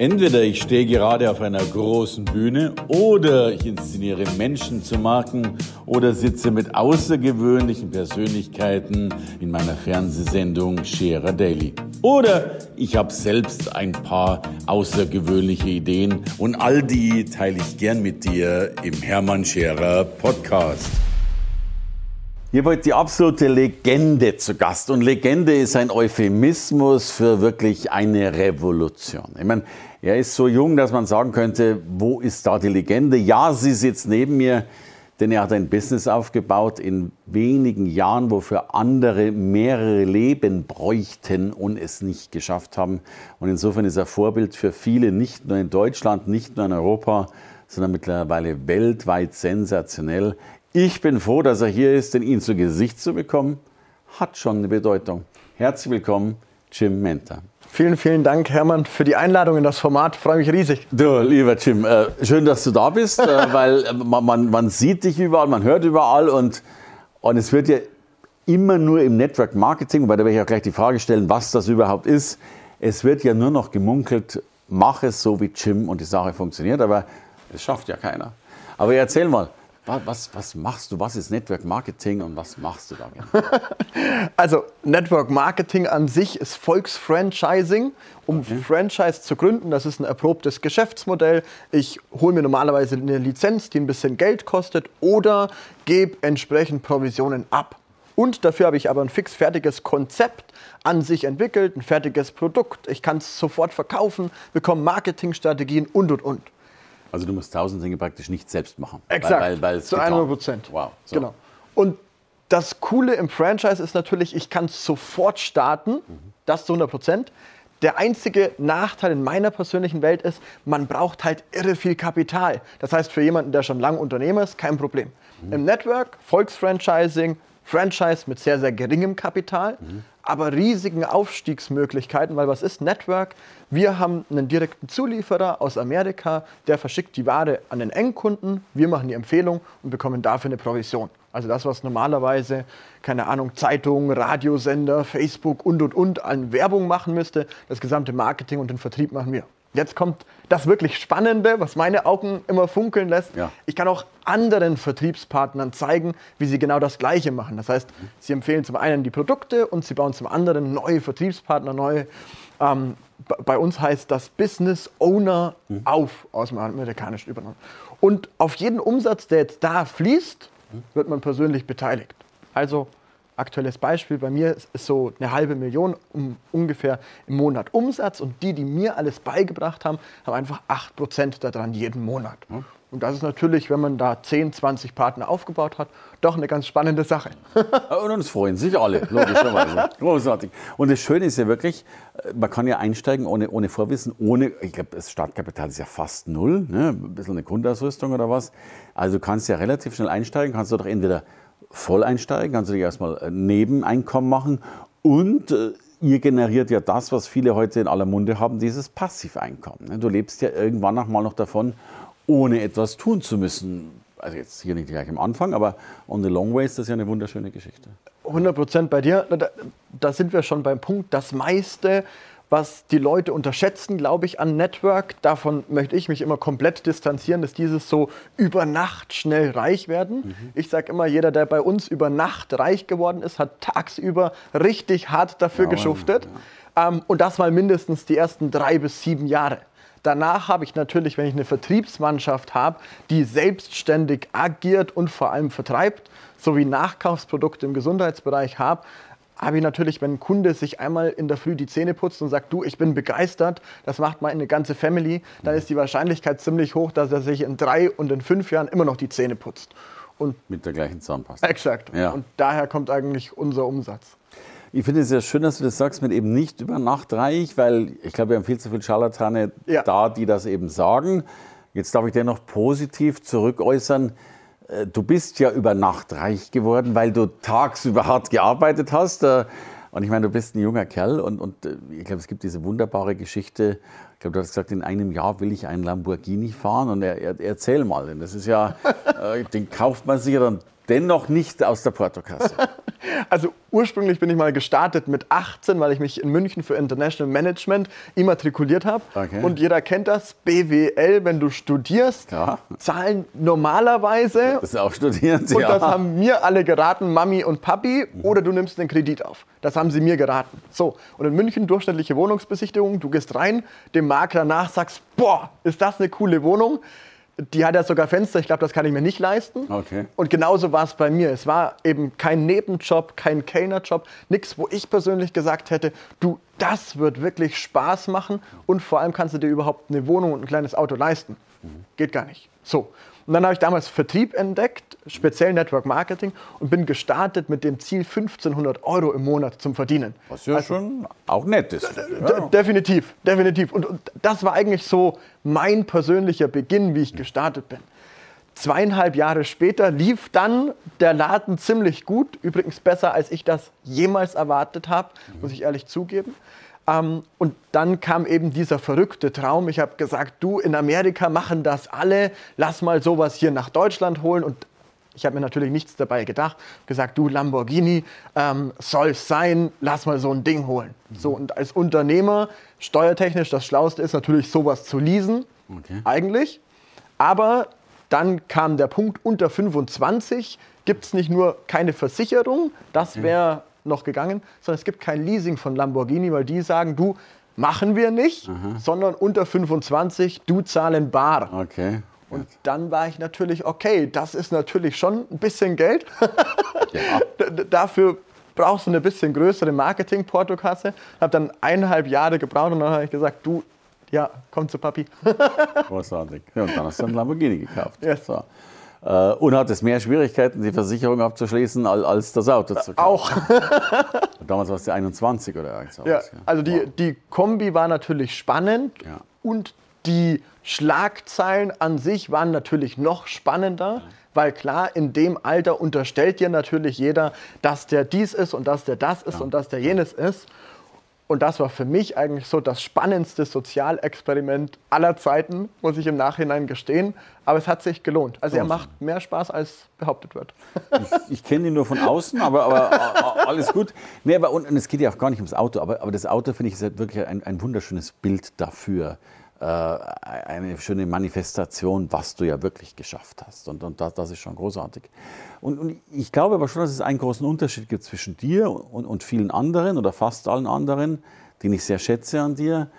Entweder ich stehe gerade auf einer großen Bühne oder ich inszeniere Menschen zu Marken oder sitze mit außergewöhnlichen Persönlichkeiten in meiner Fernsehsendung Scherer Daily. Oder ich habe selbst ein paar außergewöhnliche Ideen und all die teile ich gern mit dir im Hermann Scherer Podcast. Hier war die absolute Legende zu Gast. Und Legende ist ein Euphemismus für wirklich eine Revolution. Ich meine, er ist so jung, dass man sagen könnte, wo ist da die Legende? Ja, sie sitzt neben mir, denn er hat ein Business aufgebaut in wenigen Jahren, wofür andere mehrere Leben bräuchten und es nicht geschafft haben. Und insofern ist er Vorbild für viele, nicht nur in Deutschland, nicht nur in Europa, sondern mittlerweile weltweit sensationell. Ich bin froh, dass er hier ist, denn ihn zu Gesicht zu bekommen, hat schon eine Bedeutung. Herzlich willkommen, Jim Menta. Vielen, vielen Dank, Hermann, für die Einladung in das Format. Freue mich riesig. Du, lieber Jim, äh, schön, dass du da bist, äh, weil äh, man, man, man, sieht dich überall, man hört überall und, und es wird ja immer nur im Network Marketing, wobei da werde ich auch gleich die Frage stellen, was das überhaupt ist. Es wird ja nur noch gemunkelt, mach es so wie Jim und die Sache funktioniert, aber es schafft ja keiner. Aber erzähl mal, was, was machst du? Was ist Network Marketing und was machst du da? also Network Marketing an sich ist Volksfranchising. Um okay. Franchise zu gründen, das ist ein erprobtes Geschäftsmodell. Ich hole mir normalerweise eine Lizenz, die ein bisschen Geld kostet oder gebe entsprechend Provisionen ab. Und dafür habe ich aber ein fix fertiges Konzept an sich entwickelt, ein fertiges Produkt. Ich kann es sofort verkaufen, bekomme Marketingstrategien und und und. Also du musst tausend Dinge praktisch nicht selbst machen. Exakt, weil, weil, weil zu 100 Prozent. Wow. So. Genau. Und das Coole im Franchise ist natürlich, ich kann sofort starten, mhm. das zu 100 Prozent. Der einzige Nachteil in meiner persönlichen Welt ist, man braucht halt irre viel Kapital. Das heißt, für jemanden, der schon lange Unternehmer ist, kein Problem. Mhm. Im Network, Volksfranchising, Franchise mit sehr, sehr geringem Kapital, mhm. aber riesigen Aufstiegsmöglichkeiten, weil was ist Network? Wir haben einen direkten Zulieferer aus Amerika, der verschickt die Ware an den Endkunden, wir machen die Empfehlung und bekommen dafür eine Provision. Also das, was normalerweise, keine Ahnung, Zeitungen, Radiosender, Facebook und und und an Werbung machen müsste, das gesamte Marketing und den Vertrieb machen wir. Jetzt kommt das wirklich Spannende, was meine Augen immer funkeln lässt. Ja. Ich kann auch anderen Vertriebspartnern zeigen, wie sie genau das Gleiche machen. Das heißt, sie empfehlen zum einen die Produkte und sie bauen zum anderen neue Vertriebspartner, neue. Ähm, bei uns heißt das Business Owner mhm. auf, aus dem Amerikanischen übernommen. Und auf jeden Umsatz, der jetzt da fließt, wird man persönlich beteiligt. Also aktuelles Beispiel bei mir ist so eine halbe Million um, ungefähr im Monat Umsatz und die, die mir alles beigebracht haben, haben einfach 8% daran jeden Monat. Und das ist natürlich, wenn man da 10, 20 Partner aufgebaut hat, doch eine ganz spannende Sache. und uns freuen sich alle, logischerweise. Großartig. Und das Schöne ist ja wirklich, äh, man kann ja einsteigen ohne, ohne Vorwissen, ohne, ich glaube, das Startkapital ist ja fast null, ne? ein bisschen eine Grundausrüstung oder was. Also du kannst ja relativ schnell einsteigen, kannst du doch entweder voll einsteigen, kannst du dir erstmal äh, Nebeneinkommen machen und äh, ihr generiert ja das, was viele heute in aller Munde haben, dieses Passiveinkommen. Ne? Du lebst ja irgendwann auch mal noch davon, ohne etwas tun zu müssen. Also jetzt hier nicht gleich am Anfang, aber on the long way ist das ja eine wunderschöne Geschichte. 100 Prozent bei dir. Da, da, sind wir schon beim Punkt. Das meiste was die Leute unterschätzen, glaube ich, an Network. Davon möchte ich mich immer komplett distanzieren, dass dieses so über Nacht schnell reich werden. Mhm. Ich sage immer, jeder, der bei uns über Nacht reich geworden ist, hat tagsüber richtig hart dafür ja, geschuftet. Ja. Ähm, und das mal mindestens die ersten drei bis sieben Jahre. Danach habe ich natürlich, wenn ich eine Vertriebsmannschaft habe, die selbstständig agiert und vor allem vertreibt, sowie Nachkaufsprodukte im Gesundheitsbereich habe, ich natürlich, wenn ein Kunde sich einmal in der Früh die Zähne putzt und sagt, du, ich bin begeistert, das macht meine ganze Family, dann ist die Wahrscheinlichkeit ziemlich hoch, dass er sich in drei und in fünf Jahren immer noch die Zähne putzt. Und Mit der gleichen Zahnpasta. Exakt. Ja. Und daher kommt eigentlich unser Umsatz. Ich finde es sehr schön, dass du das sagst mit eben nicht über Nacht reich, weil ich glaube, wir haben viel zu viele Scharlatane ja. da, die das eben sagen. Jetzt darf ich dir noch positiv zurückäußern. Äh, du bist ja über Nacht reich geworden, weil du tagsüber hart gearbeitet hast. Äh, und ich meine, du bist ein junger Kerl und, und äh, ich glaube, es gibt diese wunderbare Geschichte. Ich glaube, du hast gesagt, in einem Jahr will ich einen Lamborghini fahren. Und er, er, erzähl mal, denn das ist ja, den kauft man sich ja dann dennoch nicht aus der Portokasse. Also ursprünglich bin ich mal gestartet mit 18, weil ich mich in München für International Management immatrikuliert habe. Okay. Und jeder kennt das, BWL, wenn du studierst, ja. zahlen normalerweise. Das ist auch studieren Sie, Und das haben mir alle geraten, Mami und Papi, oder du nimmst den Kredit auf. Das haben sie mir geraten. So, und in München durchschnittliche Wohnungsbesichtigung, du gehst rein, dem Makler nach, sagst, boah, ist das eine coole Wohnung die hat ja sogar Fenster, ich glaube, das kann ich mir nicht leisten. Okay. Und genauso war es bei mir. Es war eben kein Nebenjob, kein Kellnerjob, nichts, wo ich persönlich gesagt hätte, du, das wird wirklich Spaß machen und vor allem kannst du dir überhaupt eine Wohnung und ein kleines Auto leisten. Geht gar nicht. So. Und dann habe ich damals Vertrieb entdeckt, speziell Network Marketing und bin gestartet mit dem Ziel 1500 Euro im Monat zum Verdienen. Was ja also, schon auch nett ist. Ja. Definitiv, definitiv. Und, und das war eigentlich so mein persönlicher Beginn, wie ich gestartet bin. Zweieinhalb Jahre später lief dann der Laden ziemlich gut, übrigens besser, als ich das jemals erwartet habe, muss ich ehrlich zugeben. Ähm, und dann kam eben dieser verrückte Traum. Ich habe gesagt, du, in Amerika machen das alle, lass mal sowas hier nach Deutschland holen. Und ich habe mir natürlich nichts dabei gedacht. Gesagt, du, Lamborghini ähm, soll es sein, lass mal so ein Ding holen. Mhm. So, und als Unternehmer, steuertechnisch, das Schlauste ist natürlich, sowas zu leasen, okay. eigentlich. Aber dann kam der Punkt, unter 25 gibt es nicht nur keine Versicherung, das wäre noch gegangen, sondern es gibt kein Leasing von Lamborghini, weil die sagen, du, machen wir nicht, Aha. sondern unter 25, du zahlen bar. Okay. Und dann war ich natürlich, okay, das ist natürlich schon ein bisschen Geld. ja. Dafür brauchst du eine bisschen größere Marketing-Portokasse. Habe dann eineinhalb Jahre gebraucht und dann habe ich gesagt, du, ja, komm zu Papi. Großartig. Ja, und dann hast du einen Lamborghini gekauft. Yes. So. Äh, und hat es mehr Schwierigkeiten, die Versicherung abzuschließen, als das Auto zu kaufen. Auch. Damals war es die 21 oder irgendwas. Ja, also die, die Kombi war natürlich spannend ja. und die Schlagzeilen an sich waren natürlich noch spannender. Weil klar, in dem Alter unterstellt dir natürlich jeder, dass der dies ist und dass der das ist ja. und dass der jenes ist. Und das war für mich eigentlich so das spannendste Sozialexperiment aller Zeiten, muss ich im Nachhinein gestehen. Aber es hat sich gelohnt. Also er macht mehr Spaß, als behauptet wird. Ich, ich kenne ihn nur von außen, aber, aber alles gut. Nee, aber, und, und, es geht ja auch gar nicht ums Auto, aber, aber das Auto, finde ich, ist halt wirklich ein, ein wunderschönes Bild dafür. Äh, eine schöne Manifestation, was du ja wirklich geschafft hast. Und, und das, das ist schon großartig. Und, und, ich glaube aber schon, dass es einen großen Unterschied gibt zwischen dir und, und vielen anderen oder fast allen anderen, den ich sehr schätze an dir.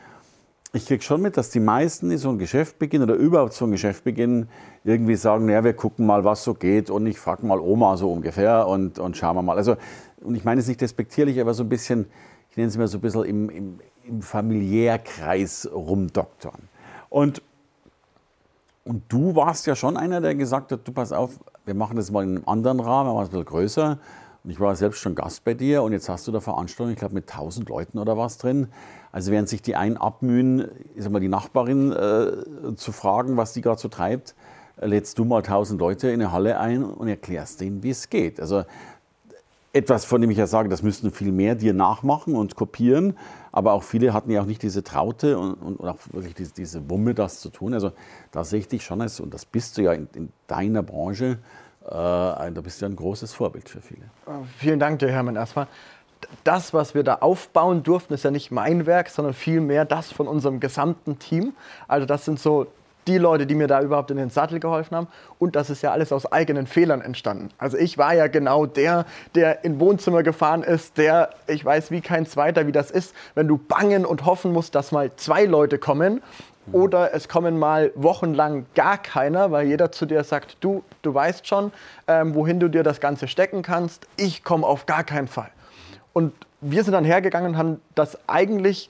Ich kriege schon mit, dass die meisten, die so ein Geschäft beginnen oder überhaupt so ein Geschäft beginnen, irgendwie sagen, naja, wir gucken mal, was so geht und ich frage mal Oma so ungefähr und, und schauen wir mal. Also, und ich meine es nicht despektierlich, aber so ein bisschen, ich nenne es mal so ein bisschen im, im, im Familiärkreis rumdoktern. Und, und du warst ja schon einer, der gesagt hat, du pass auf, wir machen das mal in einem anderen Rahmen, wir machen es ein bisschen größer. Und ich war selbst schon Gast bei dir und jetzt hast du da Veranstaltungen, ich glaube mit 1000 Leuten oder was drin. Also während sich die einen abmühen, ich sag mal, die Nachbarin äh, zu fragen, was die gerade so treibt, lädst du mal 1000 Leute in eine Halle ein und erklärst denen, wie es geht. Also etwas, von dem ich ja sage, das müssten viel mehr dir nachmachen und kopieren. Aber auch viele hatten ja auch nicht diese Traute und, und auch wirklich diese, diese, Wumme, das zu tun. Also da sehe ich dich schon als, und das bist du ja in, in deiner Branche, äh, da bist du ja ein großes Vorbild für viele. Vielen Dank dir, Hermann, erstmal. Das, was wir da aufbauen durften, ist ja nicht mein Werk, sondern vielmehr das von unserem gesamten Team. Also das sind so die Leute, die mir da überhaupt in den Sattel geholfen haben. Und das ist ja alles aus eigenen Fehlern entstanden. Also ich war ja genau der, der in Wohnzimmer gefahren ist, der, ich weiß wie kein zweiter, wie das ist, wenn du bangen und hoffen musst, dass mal zwei Leute kommen. Oder es kommen mal wochenlang gar keiner, weil jeder zu dir sagt, du, du weißt schon, ähm, wohin du dir das Ganze stecken kannst. Ich komme auf gar keinen Fall. Und wir sind dann hergegangen und haben das eigentlich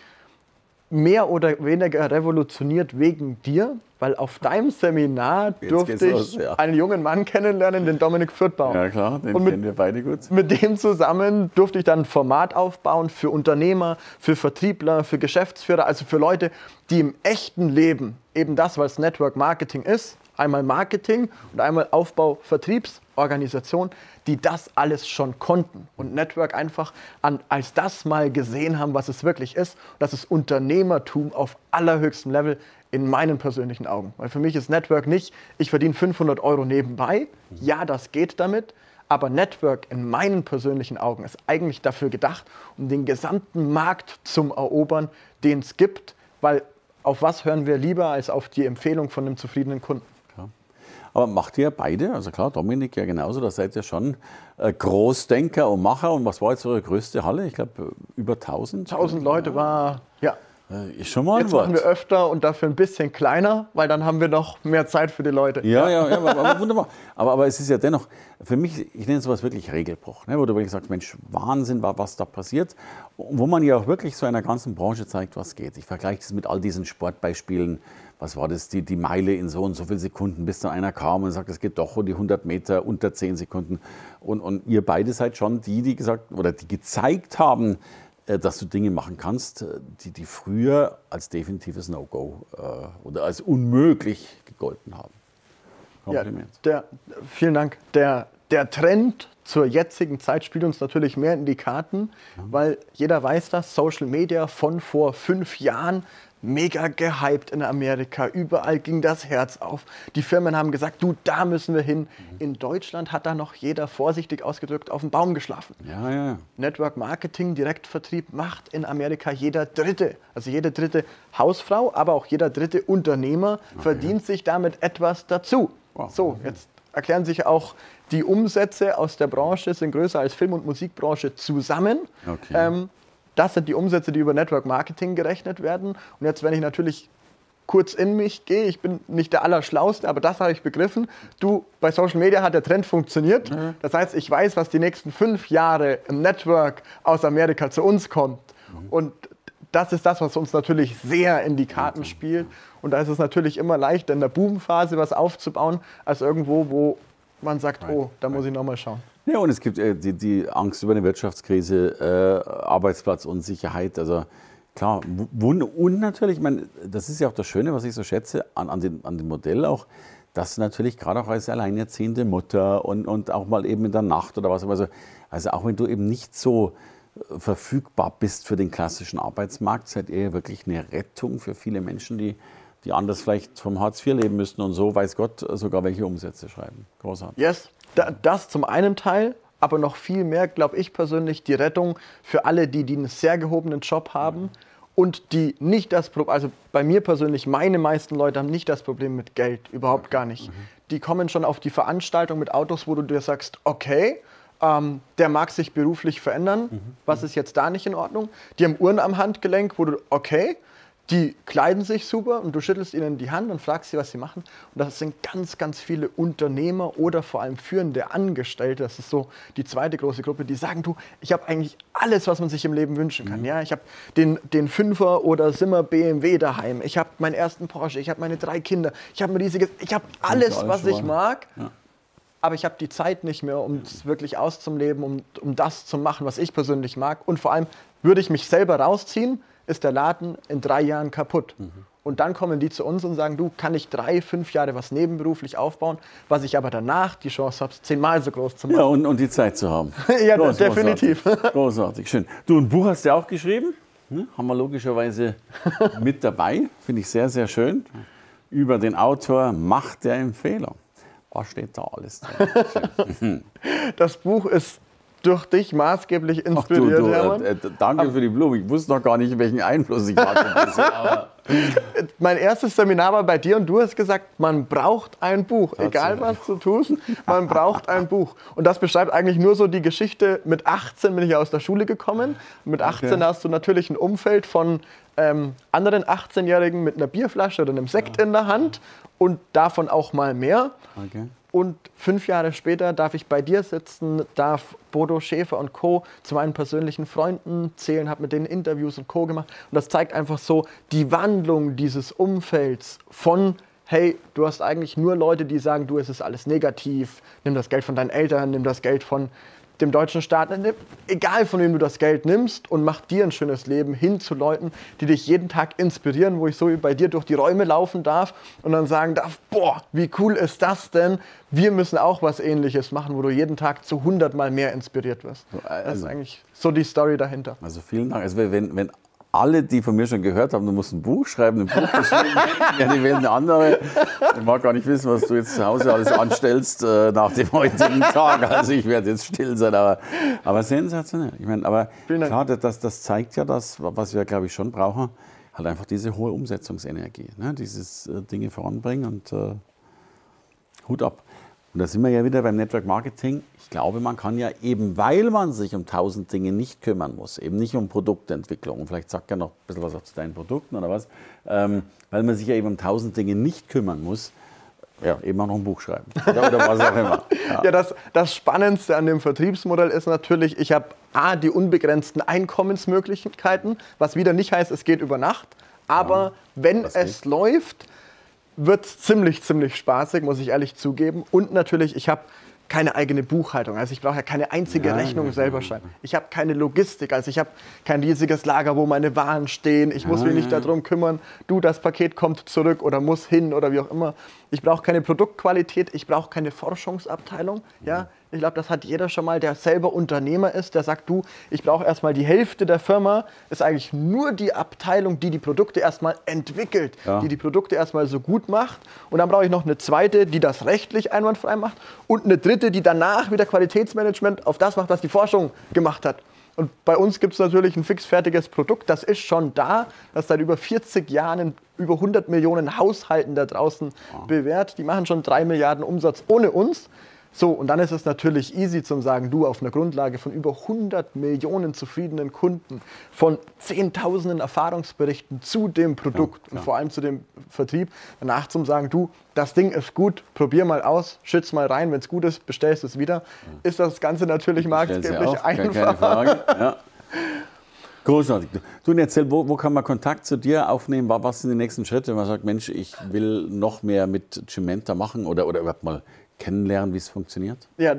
mehr oder weniger revolutioniert wegen dir, weil auf deinem Seminar durfte ich los, ja. einen jungen Mann kennenlernen, den Dominik Fürthbaum. Ja klar, den mit, kennen wir beide gut. Mit dem zusammen durfte ich dann ein Format aufbauen für Unternehmer, für Vertriebler, für Geschäftsführer, also für Leute, die im echten Leben eben das, was Network Marketing ist, einmal Marketing und einmal Aufbau Vertriebsorganisation, die das alles schon konnten und Network einfach an, als das mal gesehen haben, was es wirklich ist. Das ist Unternehmertum auf allerhöchstem Level in meinen persönlichen Augen. Weil für mich ist Network nicht, ich verdiene 500 Euro nebenbei. Ja, das geht damit. Aber Network in meinen persönlichen Augen ist eigentlich dafür gedacht, um den gesamten Markt zu erobern, den es gibt, weil auf was hören wir lieber als auf die Empfehlung von einem zufriedenen Kunden? Aber macht ihr beide, also klar, Dominik ja genauso, da seid ihr schon äh, Großdenker und Macher. Und was war jetzt eure größte Halle? Ich glaube, äh, über 1000? 1000 Leute war, ja. Äh, ist schon mal ein Jetzt Wort. machen wir öfter und dafür ein bisschen kleiner, weil dann haben wir noch mehr Zeit für die Leute. Ja, ja, ja, aber, aber wunderbar. Aber, aber es ist ja dennoch, für mich, ich nenne sowas wirklich Regelbruch, ne, wo du wirklich sagst, Mensch, Wahnsinn, was da passiert. Wo man ja auch wirklich so einer ganzen Branche zeigt, was geht. Ich vergleiche das mit all diesen Sportbeispielen. Was war das, die, die Meile in so und so vielen Sekunden, bis dann einer kam und sagt, es geht doch um die 100 Meter unter 10 Sekunden. Und, und ihr beide seid schon die, die gesagt oder die gezeigt haben, dass du Dinge machen kannst, äh, die, die früher als definitives No-Go äh, oder als unmöglich gegolten haben. Kompliment. Ja, der, vielen Dank. Der, der Trend zur jetzigen Zeit spielt uns natürlich mehr in die Karten, ja. weil jeder weiß das, Social Media von vor fünf Jahren mega gehypt in Amerika. Überall ging das Herz auf. Die Firmen haben gesagt, du, da müssen wir hin. Mhm. In Deutschland hat da noch jeder vorsichtig ausgedrückt auf dem Baum geschlafen. Ja, ja. Network Marketing, Direktvertrieb macht in Amerika jeder Dritte. Also jede dritte Hausfrau, aber auch jeder dritte Unternehmer okay. verdient sich damit etwas dazu. Wow. So, jetzt erklären sich auch die Umsätze aus der Branche sind größer als Film- und Musikbranche zusammen. Okay. Ähm, das sind die Umsätze, die über Network Marketing gerechnet werden. Und jetzt, wenn ich natürlich kurz in mich gehe, ich bin nicht der Allerschlauste, aber das habe ich begriffen. Du, bei Social Media hat der Trend funktioniert. Mhm. Das heißt, ich weiß, was die nächsten fünf Jahre im Network aus Amerika zu uns kommt. Mhm. Und das ist das, was uns natürlich sehr in die Karten spielt. Und da ist es natürlich immer leichter, in der Boomphase was aufzubauen, als irgendwo, wo man sagt, oh, da muss ich nochmal schauen. Ja, und es gibt äh, die, die, Angst über eine Wirtschaftskrise, äh, Arbeitsplatzunsicherheit. Also klar, und natürlich, ich meine, das ist ja auch das Schöne, was ich so schätze an, an, den, an dem Modell auch, dass natürlich gerade auch als alleinerziehende Mutter und, und auch mal eben in der Nacht oder was, also, also auch wenn du eben nicht so äh, verfügbar bist für den klassischen Arbeitsmarkt, seid ihr wirklich eine Rettung für viele Menschen, die, die anders vielleicht vom Hartz IV leben müssten und so, weiß Gott, sogar welche Umsätze schreiben. Großartig. Yes, das zum einen Teil, aber noch viel mehr, glaube ich persönlich, die Rettung für alle, die, die einen sehr gehobenen Job haben und die nicht das Problem, also bei mir persönlich, meine meisten Leute haben nicht das Problem mit Geld, überhaupt gar nicht. Mhm. Die kommen schon auf die Veranstaltung mit Autos, wo du dir sagst, okay, ähm, der mag sich beruflich verändern, mhm. was ist jetzt da nicht in Ordnung? Die haben Uhren am Handgelenk, wo du, okay, die kleiden sich super und du schüttelst ihnen die Hand und fragst sie, was sie machen. Und das sind ganz, ganz viele Unternehmer oder vor allem führende Angestellte. Das ist so die zweite große Gruppe, die sagen, du, ich habe eigentlich alles, was man sich im Leben wünschen kann. Mhm. Ja, ich habe den, den Fünfer oder Simmer BMW daheim. Ich habe meinen ersten Porsche. Ich habe meine drei Kinder. Ich habe ein riesiges, ich habe alles, was ich mag. Ja. Aber ich habe die Zeit nicht mehr, um es wirklich auszuleben, um, um das zu machen, was ich persönlich mag. Und vor allem würde ich mich selber rausziehen, ist der Laden in drei Jahren kaputt. Mhm. Und dann kommen die zu uns und sagen, du, kann ich drei, fünf Jahre was nebenberuflich aufbauen, was ich aber danach die Chance habe, zehnmal so groß zu machen. Ja, und, und die Zeit zu haben. ja, Groß, definitiv. Großartig. großartig, schön. Du, ein Buch hast du auch geschrieben, hm? haben wir logischerweise mit dabei, finde ich sehr, sehr schön, über den Autor Macht der Empfehlung. Was steht da alles drin? das Buch ist durch dich maßgeblich inspiriert, Ach, du, du, Hermann. Äh, danke für die Blume. Ich wusste noch gar nicht, welchen Einfluss ich hatte. mein erstes Seminar war bei dir und du hast gesagt, man braucht ein Buch. Egal was du tust, man braucht ein Buch. Und das beschreibt eigentlich nur so die Geschichte. Mit 18 bin ich aus der Schule gekommen. Mit 18 okay. hast du natürlich ein Umfeld von ähm, anderen 18-Jährigen mit einer Bierflasche oder einem Sekt ja. in der Hand und davon auch mal mehr. Okay. Und fünf Jahre später darf ich bei dir sitzen, darf Bodo Schäfer und Co. zu meinen persönlichen Freunden zählen, habe mit denen Interviews und Co. gemacht. Und das zeigt einfach so die Wandlung dieses Umfelds von hey, du hast eigentlich nur Leute, die sagen, du, es ist alles negativ, nimm das Geld von deinen Eltern, nimm das Geld von dem deutschen Staat, egal von wem du das Geld nimmst und mach dir ein schönes Leben hin zu Leuten, die dich jeden Tag inspirieren, wo ich so wie bei dir durch die Räume laufen darf und dann sagen darf, boah, wie cool ist das denn? Wir müssen auch was ähnliches machen, wo du jeden Tag zu 100 Mal mehr inspiriert wirst. Das ist also eigentlich so die Story dahinter. Also vielen Dank. Also wenn, wenn alle, die von mir schon gehört haben, du musst ein Buch schreiben, ein Buch geschrieben, ja, die wählen eine andere. Ich mag gar nicht wissen, was du jetzt zu Hause alles anstellst äh, nach dem heutigen Tag. Also ich werde jetzt still sein, aber, aber sensationell. Ich meine, aber klar, das, das zeigt ja das, was wir, glaube ich, schon brauchen, halt einfach diese hohe Umsetzungsenergie, ne? dieses äh, Dinge voranbringen und äh, Hut ab. Und da sind wir ja wieder beim Network Marketing. Ich glaube, man kann ja eben, weil man sich um tausend Dinge nicht kümmern muss, eben nicht um Produktentwicklung, und vielleicht sagt er noch ein bisschen was auch zu deinen Produkten oder was, ähm, weil man sich ja eben um tausend Dinge nicht kümmern muss, ja, eben auch noch ein Buch schreiben. Oder, oder was auch immer. Ja, ja das, das Spannendste an dem Vertriebsmodell ist natürlich, ich habe A, die unbegrenzten Einkommensmöglichkeiten, was wieder nicht heißt, es geht über Nacht. Aber ja, wenn es geht. läuft, wird ziemlich, ziemlich spaßig, muss ich ehrlich zugeben. Und natürlich, ich habe keine eigene Buchhaltung. Also ich brauche ja keine einzige ja, Rechnung ja, selber schreiben. Ich habe keine Logistik, also ich habe kein riesiges Lager, wo meine Waren stehen. Ich muss mich nicht darum kümmern, du, das Paket kommt zurück oder muss hin oder wie auch immer. Ich brauche keine Produktqualität, ich brauche keine Forschungsabteilung. Ja? Ich glaube, das hat jeder schon mal, der selber Unternehmer ist, der sagt, du, ich brauche erstmal die Hälfte der Firma, ist eigentlich nur die Abteilung, die die Produkte erstmal entwickelt, ja. die die Produkte erstmal so gut macht. Und dann brauche ich noch eine zweite, die das rechtlich einwandfrei macht und eine dritte, die danach wieder Qualitätsmanagement auf das macht, was die Forschung gemacht hat. Und bei uns gibt es natürlich ein fixfertiges Produkt, das ist schon da, das seit über 40 Jahren in über 100 Millionen Haushalten da draußen bewährt. Die machen schon 3 Milliarden Umsatz ohne uns. So, und dann ist es natürlich easy zu sagen, du auf einer Grundlage von über 100 Millionen zufriedenen Kunden, von Zehntausenden Erfahrungsberichten zu dem Produkt ja, und vor allem zu dem Vertrieb, danach zum sagen, du, das Ding ist gut, probier mal aus, schütz mal rein, wenn es gut ist, bestellst es wieder, ist das Ganze natürlich marktgeblich einfach. Keine Frage. Ja. Großartig. Du, erzähl, wo, wo, kann man Kontakt zu dir aufnehmen? Was sind die nächsten Schritte? wenn Man sagt, Mensch, ich will noch mehr mit Cimenta machen oder, oder überhaupt mal kennenlernen, wie es funktioniert? Ja,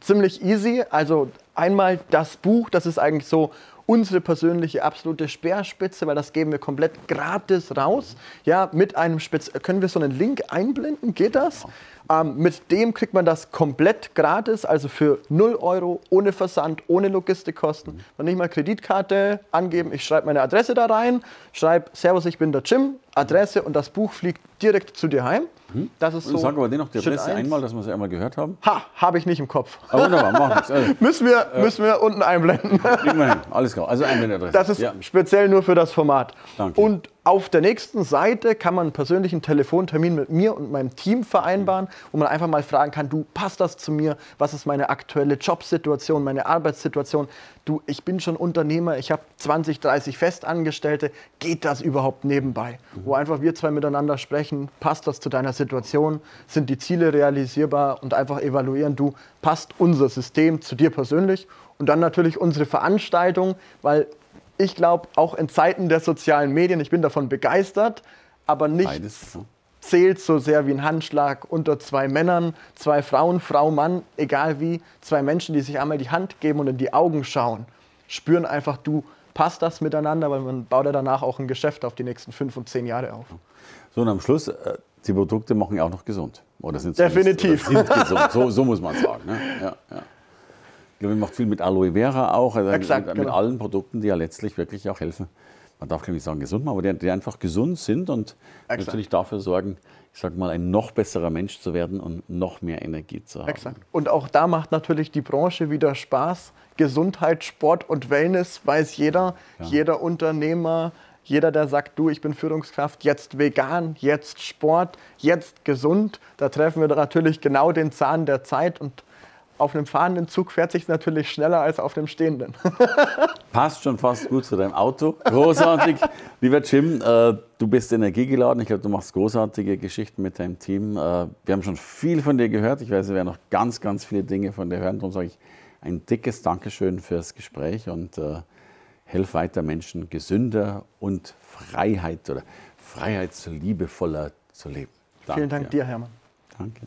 ziemlich easy. Also einmal das Buch, das ist eigentlich so unsere persönliche absolute Speerspitze, weil das geben wir komplett gratis raus. Ja, mit einem Spitz können wir so einen Link einblenden, geht das? Ähm, mit dem kriegt man das komplett gratis, also für 0 Euro, ohne Versand, ohne Logistikkosten. Man nicht mal Kreditkarte angeben, ich schreibe meine Adresse da rein, schreibe Servus, ich bin der Jim, Adresse und das Buch fliegt direkt zu dir heim. Hm? Das ist so. Sagen wir dennoch die Adresse einmal, dass wir sie einmal gehört haben. Ha, habe ich nicht im Kopf. Aber ah, wunderbar, mach nichts. Also, müssen, wir, äh, müssen wir unten einblenden. Immerhin, alles klar. Also Einblendadresse. Das ist ja. speziell nur für das Format. Danke. Und auf der nächsten Seite kann man einen persönlichen Telefontermin mit mir und meinem Team vereinbaren, wo man einfach mal fragen kann, du, passt das zu mir? Was ist meine aktuelle Jobsituation, meine Arbeitssituation? Du, ich bin schon Unternehmer, ich habe 20, 30 Festangestellte. Geht das überhaupt nebenbei? Mhm. Wo einfach wir zwei miteinander sprechen, passt das zu deiner Situation? Sind die Ziele realisierbar? Und einfach evaluieren, du, passt unser System zu dir persönlich? Und dann natürlich unsere Veranstaltung, weil ich glaube, auch in Zeiten der sozialen Medien, ich bin davon begeistert, aber nicht Beides, zählt so sehr wie ein Handschlag unter zwei Männern, zwei Frauen, Frau, Mann, egal wie, zwei Menschen, die sich einmal die Hand geben und in die Augen schauen, spüren einfach, du passt das miteinander, weil man baut ja danach auch ein Geschäft auf die nächsten fünf und zehn Jahre auf. So, und am Schluss, äh, die Produkte machen ja auch noch gesund. Oder sind Definitiv. Oder sind gesund. So, so, muss man sagen. Ne? Ja, ja glaube, macht viel mit Aloe Vera auch, also Exakt, mit, genau. allen Produkten, die ja letztlich wirklich auch helfen. Man darf gar nicht sagen gesund machen, aber die, die einfach gesund sind und Exakt. natürlich dafür sorgen, ich sage mal, ein noch besserer Mensch zu werden und noch mehr Energie zu haben. Exakt. Und auch da macht natürlich die Branche wieder Spaß. Gesundheit, Sport und Wellness weiß jeder, ja. jeder Unternehmer, jeder, der sagt, du, ich bin Führungskraft, jetzt vegan, jetzt Sport, jetzt gesund. Da treffen wir natürlich genau den Zahn der Zeit und auf einem fahrenden Zug fährt sich natürlich schneller als auf dem stehenden. Passt schon fast gut zu deinem Auto. Großartig. Lieber Jim, äh, du bist energiegeladen. Ich glaube, du machst großartige Geschichten mit deinem Team. Äh, wir haben schon viel von dir gehört. Ich weiß, wir werden noch ganz, ganz viele Dinge von dir hören. Darum sage ich ein dickes Dankeschön fürs Gespräch und äh, helf weiter Menschen gesünder und Freiheit oder freiheitsliebevoller zu leben. Danke. Vielen Dank dir, Hermann. Danke.